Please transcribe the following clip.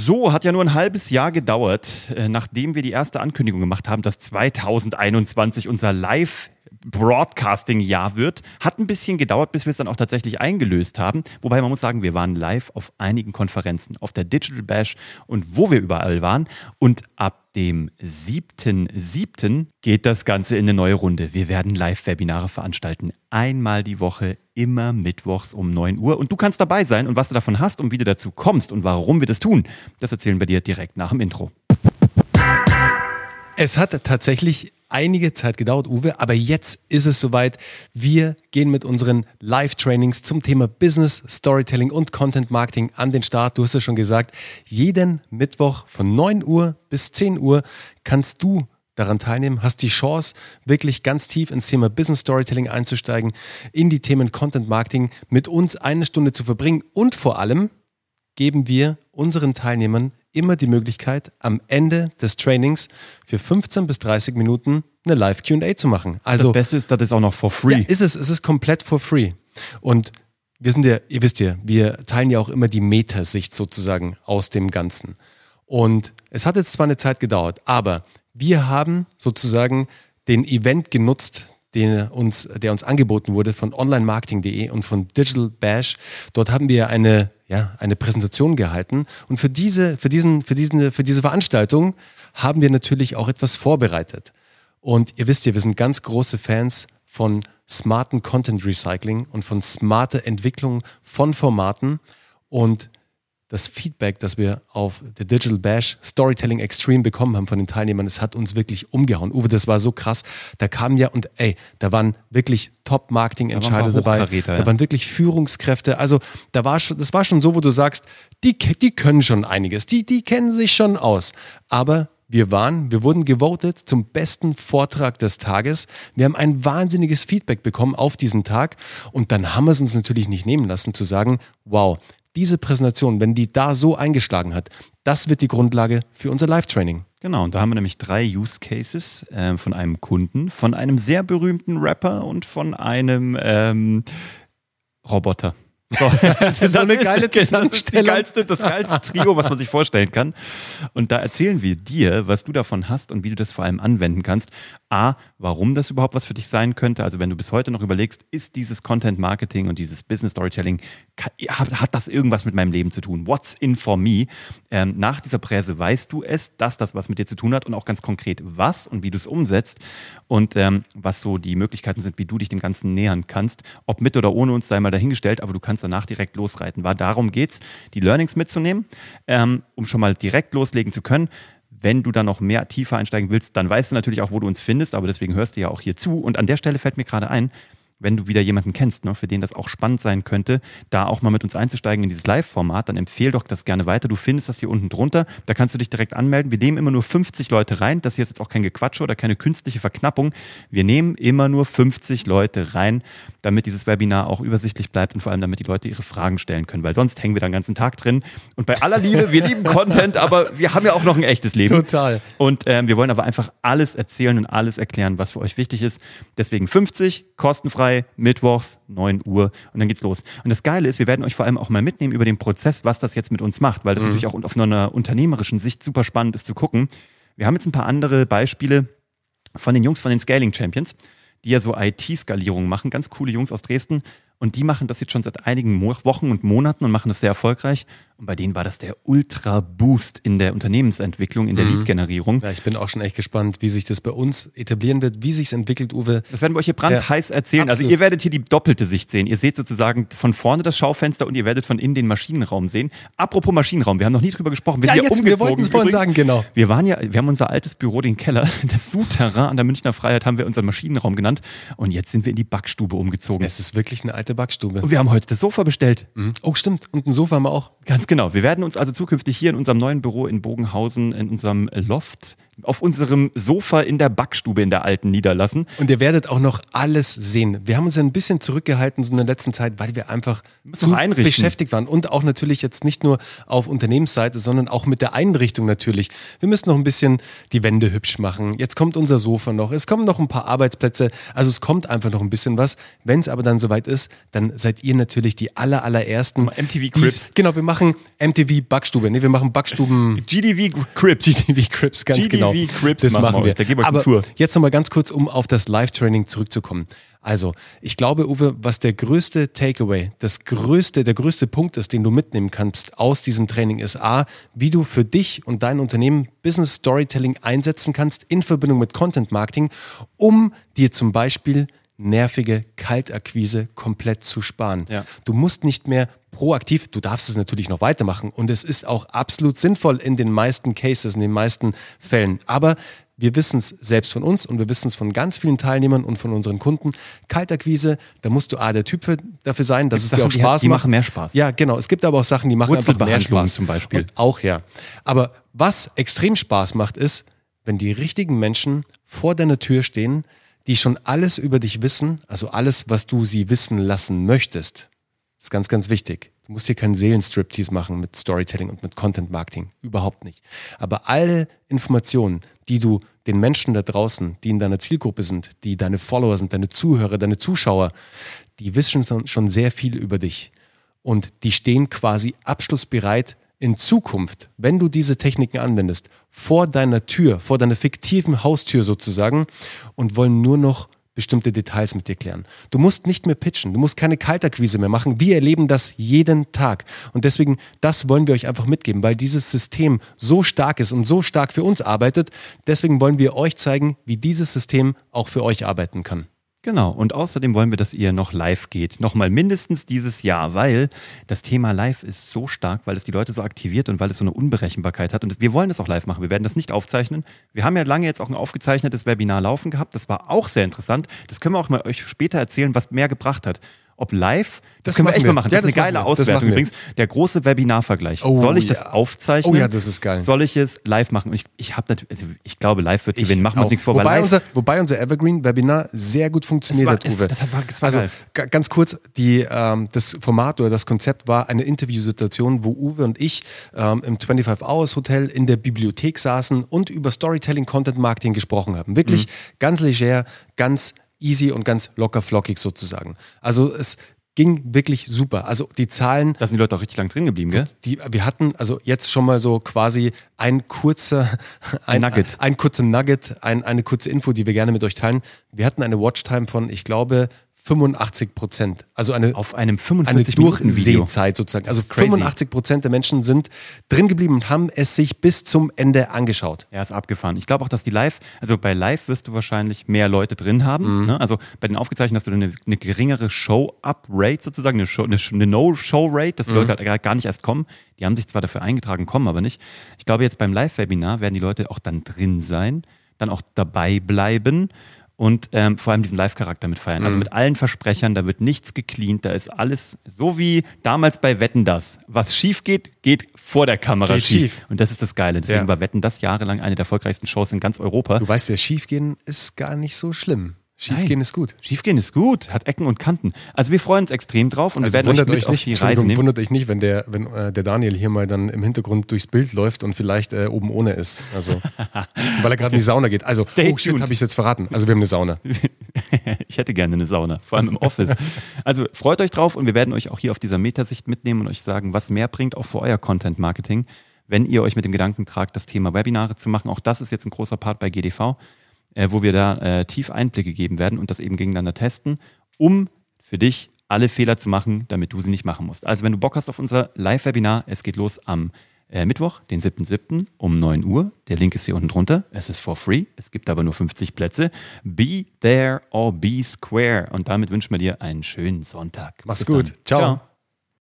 So, hat ja nur ein halbes Jahr gedauert, äh, nachdem wir die erste Ankündigung gemacht haben, dass 2021 unser Live Broadcasting-Jahr wird. Hat ein bisschen gedauert, bis wir es dann auch tatsächlich eingelöst haben. Wobei man muss sagen, wir waren live auf einigen Konferenzen, auf der Digital Bash und wo wir überall waren. Und ab dem 7.7. geht das Ganze in eine neue Runde. Wir werden Live-Webinare veranstalten. Einmal die Woche, immer mittwochs um 9 Uhr. Und du kannst dabei sein. Und was du davon hast und wie du dazu kommst und warum wir das tun, das erzählen wir dir direkt nach dem Intro. Es hat tatsächlich einige Zeit gedauert, Uwe, aber jetzt ist es soweit. Wir gehen mit unseren Live-Trainings zum Thema Business, Storytelling und Content Marketing an den Start. Du hast es schon gesagt, jeden Mittwoch von 9 Uhr bis 10 Uhr kannst du daran teilnehmen, hast die Chance, wirklich ganz tief ins Thema Business Storytelling einzusteigen, in die Themen Content Marketing mit uns eine Stunde zu verbringen und vor allem geben wir unseren Teilnehmern immer die Möglichkeit, am Ende des Trainings für 15 bis 30 Minuten eine Live QA zu machen. Also, das Beste ist, das ist auch noch for free. Ja, ist es, es ist komplett for free. Und wir sind ja, ihr wisst ja, wir teilen ja auch immer die Metasicht sozusagen aus dem Ganzen. Und es hat jetzt zwar eine Zeit gedauert, aber wir haben sozusagen den Event genutzt, den uns, der uns angeboten wurde von onlinemarketing.de und von Digital Bash. Dort haben wir eine, ja, eine Präsentation gehalten. Und für diese, für, diesen, für, diesen, für diese Veranstaltung haben wir natürlich auch etwas vorbereitet. Und ihr wisst ja, wir sind ganz große Fans von smarten Content Recycling und von smarter Entwicklung von Formaten. Und das Feedback, das wir auf der Digital Bash Storytelling Extreme bekommen haben von den Teilnehmern, das hat uns wirklich umgehauen. Uwe, das war so krass. Da kamen ja und ey, da waren wirklich Top-Marketing-Entscheider da dabei. Ja. Da waren wirklich Führungskräfte. Also da war schon, das war schon so, wo du sagst, die, die können schon einiges, die, die kennen sich schon aus. Aber wir waren, wir wurden gewotet zum besten Vortrag des Tages. Wir haben ein wahnsinniges Feedback bekommen auf diesen Tag und dann haben wir es uns natürlich nicht nehmen lassen zu sagen, wow, diese Präsentation, wenn die da so eingeschlagen hat, das wird die Grundlage für unser Live-Training. Genau, und da haben wir nämlich drei Use Cases äh, von einem Kunden, von einem sehr berühmten Rapper und von einem ähm, Roboter. So, das ist so eine geile Zusammenstellung. Das, geilste, das geilste Trio, was man sich vorstellen kann. Und da erzählen wir dir, was du davon hast und wie du das vor allem anwenden kannst. A, warum das überhaupt was für dich sein könnte. Also wenn du bis heute noch überlegst, ist dieses Content Marketing und dieses Business Storytelling, hat, hat das irgendwas mit meinem Leben zu tun? What's in for me? Ähm, nach dieser Präse weißt du es, dass das was mit dir zu tun hat und auch ganz konkret was und wie du es umsetzt und ähm, was so die Möglichkeiten sind, wie du dich dem Ganzen nähern kannst. Ob mit oder ohne uns sei mal dahingestellt, aber du kannst danach direkt losreiten. War darum geht's, die Learnings mitzunehmen, ähm, um schon mal direkt loslegen zu können. Wenn du da noch mehr tiefer einsteigen willst, dann weißt du natürlich auch, wo du uns findest, aber deswegen hörst du ja auch hier zu. Und an der Stelle fällt mir gerade ein, wenn du wieder jemanden kennst, ne, für den das auch spannend sein könnte, da auch mal mit uns einzusteigen in dieses Live-Format, dann empfehle doch das gerne weiter. Du findest das hier unten drunter. Da kannst du dich direkt anmelden. Wir nehmen immer nur 50 Leute rein. Das hier ist jetzt auch kein Gequatsche oder keine künstliche Verknappung. Wir nehmen immer nur 50 Leute rein, damit dieses Webinar auch übersichtlich bleibt und vor allem damit die Leute ihre Fragen stellen können, weil sonst hängen wir den ganzen Tag drin. Und bei aller Liebe, wir lieben Content, aber wir haben ja auch noch ein echtes Leben. Total. Und ähm, wir wollen aber einfach alles erzählen und alles erklären, was für euch wichtig ist. Deswegen 50, kostenfrei frei, mittwochs, 9 Uhr und dann geht's los. Und das Geile ist, wir werden euch vor allem auch mal mitnehmen über den Prozess, was das jetzt mit uns macht, weil das mhm. natürlich auch auf einer unternehmerischen Sicht super spannend ist zu gucken. Wir haben jetzt ein paar andere Beispiele von den Jungs von den Scaling Champions, die ja so IT-Skalierung machen, ganz coole Jungs aus Dresden. Und die machen das jetzt schon seit einigen Wochen und Monaten und machen das sehr erfolgreich. Und bei denen war das der Ultra-Boost in der Unternehmensentwicklung, in der mhm. Lead-Generierung. Ja, ich bin auch schon echt gespannt, wie sich das bei uns etablieren wird, wie sich es entwickelt, Uwe. Das werden wir euch hier brandheiß ja, erzählen. Absolut. Also ihr werdet hier die doppelte Sicht sehen. Ihr seht sozusagen von vorne das Schaufenster und ihr werdet von innen den Maschinenraum sehen. Apropos Maschinenraum, wir haben noch nie drüber gesprochen. Wir ja, sind jetzt, umgezogen. Wir wollten es vorhin sagen, genau. Wir waren ja, wir haben unser altes Büro, den Keller, das Souterrain an der Münchner Freiheit haben wir unseren Maschinenraum genannt. Und jetzt sind wir in die Backstube umgezogen. Es ist wirklich eine alte Backstube. Und wir haben heute das Sofa bestellt. Mhm. Oh, stimmt. Und ein Sofa haben wir auch. Ganz genau. Wir werden uns also zukünftig hier in unserem neuen Büro in Bogenhausen, in unserem Loft auf unserem Sofa in der Backstube in der alten niederlassen. Und ihr werdet auch noch alles sehen. Wir haben uns ein bisschen zurückgehalten so in der letzten Zeit, weil wir einfach zu beschäftigt waren. Und auch natürlich jetzt nicht nur auf Unternehmensseite, sondern auch mit der Einrichtung natürlich. Wir müssen noch ein bisschen die Wände hübsch machen. Jetzt kommt unser Sofa noch. Es kommen noch ein paar Arbeitsplätze. Also es kommt einfach noch ein bisschen was. Wenn es aber dann soweit ist, dann seid ihr natürlich die aller, allerersten. MTV Crips. Genau, wir machen MTV Backstube. Nee, wir machen Backstuben. GDV Crips. GDV Crips, ganz GDV genau. Crips das machen wir. Da gehen wir Aber Tour. jetzt nochmal ganz kurz, um auf das Live-Training zurückzukommen. Also, ich glaube, Uwe, was der größte Takeaway, das größte, der größte Punkt ist, den du mitnehmen kannst aus diesem Training, ist A, wie du für dich und dein Unternehmen Business Storytelling einsetzen kannst in Verbindung mit Content Marketing, um dir zum Beispiel nervige Kaltakquise komplett zu sparen. Ja. Du musst nicht mehr proaktiv, du darfst es natürlich noch weitermachen und es ist auch absolut sinnvoll in den meisten Cases, in den meisten Fällen. Aber wir wissen es selbst von uns und wir wissen es von ganz vielen Teilnehmern und von unseren Kunden. Kaltakquise, da musst du A, der Typ dafür sein, dass es Sachen, dir auch Spaß die, macht. Die machen mehr Spaß. Ja, genau. Es gibt aber auch Sachen, die machen einfach mehr Spaß. zum Beispiel. Und auch, ja. Aber was extrem Spaß macht, ist, wenn die richtigen Menschen vor deiner Tür stehen, die schon alles über dich wissen, also alles, was du sie wissen lassen möchtest. Ist ganz, ganz wichtig. Du musst hier keinen Seelenstriptease machen mit Storytelling und mit Content Marketing. Überhaupt nicht. Aber alle Informationen, die du den Menschen da draußen, die in deiner Zielgruppe sind, die deine Follower sind, deine Zuhörer, deine Zuschauer, die wissen schon sehr viel über dich. Und die stehen quasi abschlussbereit in Zukunft, wenn du diese Techniken anwendest, vor deiner Tür, vor deiner fiktiven Haustür sozusagen und wollen nur noch bestimmte Details mit dir klären. Du musst nicht mehr pitchen, du musst keine Kalterquise mehr machen. Wir erleben das jeden Tag. Und deswegen, das wollen wir euch einfach mitgeben, weil dieses System so stark ist und so stark für uns arbeitet. Deswegen wollen wir euch zeigen, wie dieses System auch für euch arbeiten kann. Genau, und außerdem wollen wir, dass ihr noch live geht. Nochmal mindestens dieses Jahr, weil das Thema live ist so stark, weil es die Leute so aktiviert und weil es so eine Unberechenbarkeit hat. Und wir wollen es auch live machen. Wir werden das nicht aufzeichnen. Wir haben ja lange jetzt auch ein aufgezeichnetes Webinar laufen gehabt. Das war auch sehr interessant. Das können wir auch mal euch später erzählen, was mehr gebracht hat ob live, das, das können wir echt mal machen. Das, ja, das ist eine geile Auswertung übrigens. Der große Webinarvergleich. Oh, Soll ich ja. das aufzeichnen? Oh ja, das ist geil. Soll ich es live machen? Und ich, ich habe natürlich, also ich glaube, live wird gewinnen. Machen wir uns nichts vor. Wobei, unser, wobei unser Evergreen-Webinar sehr gut funktioniert hat, Uwe. Das, war, das war also geil. ganz kurz, die, ähm, das Format oder das Konzept war eine Interviewsituation, wo Uwe und ich ähm, im 25 Hours Hotel in der Bibliothek saßen und über Storytelling, Content Marketing gesprochen haben. Wirklich mhm. ganz leger, ganz easy und ganz locker flockig sozusagen. Also es ging wirklich super. Also die Zahlen. Da sind die Leute auch richtig lang drin geblieben, gell? Die, wir hatten also jetzt schon mal so quasi ein kurzer ein, Nugget, ein, ein kurzer Nugget, ein, eine kurze Info, die wir gerne mit euch teilen. Wir hatten eine Watchtime von, ich glaube, 85 Prozent. Also eine, auf einem 45 eine Durchsehzeit sozusagen. Also 85 Prozent der Menschen sind drin geblieben und haben es sich bis zum Ende angeschaut. Ja, ist abgefahren. Ich glaube auch, dass die Live, also bei Live wirst du wahrscheinlich mehr Leute drin haben. Mhm. Ne? Also bei den Aufgezeichneten hast du eine, eine geringere Show-Up-Rate sozusagen, eine, eine, eine No-Show-Rate, dass die mhm. Leute halt gar nicht erst kommen. Die haben sich zwar dafür eingetragen, kommen aber nicht. Ich glaube, jetzt beim Live-Webinar werden die Leute auch dann drin sein, dann auch dabei bleiben und ähm, vor allem diesen Live-Charakter mit feiern. Also mhm. Also mit allen Versprechern, da wird nichts gecleant, da ist alles so wie damals bei Wetten das. Was schief geht, geht vor der Kamera geht schief. schief. Und das ist das Geile. Deswegen ja. war Wetten das jahrelang eine der erfolgreichsten Shows in ganz Europa. Du weißt, der Schiefgehen ist gar nicht so schlimm. Schiefgehen Nein. ist gut. Schiefgehen ist gut, hat Ecken und Kanten. Also wir freuen uns extrem drauf und also wir werden euch, mit euch nicht, auf die Reise nehmen. Wundert euch nicht, wenn der, wenn äh, der Daniel hier mal dann im Hintergrund durchs Bild läuft und vielleicht äh, oben ohne ist. Also weil er gerade in die Sauna geht. Also Stay oh shit, habe ich es jetzt verraten. Also wir haben eine Sauna. ich hätte gerne eine Sauna, vor allem im Office. also freut euch drauf und wir werden euch auch hier auf dieser Metasicht mitnehmen und euch sagen, was mehr bringt auch für euer Content Marketing, wenn ihr euch mit dem Gedanken tragt, das Thema Webinare zu machen. Auch das ist jetzt ein großer Part bei GDV äh, wo wir da äh, tief Einblicke geben werden und das eben gegeneinander testen, um für dich alle Fehler zu machen, damit du sie nicht machen musst. Also wenn du Bock hast auf unser Live-Webinar, es geht los am äh, Mittwoch, den 7.7. um 9 Uhr. Der Link ist hier unten drunter. Es ist for free. Es gibt aber nur 50 Plätze. Be there or be square. Und damit wünschen wir dir einen schönen Sonntag. Mach's Bis gut. Ciao. Ciao.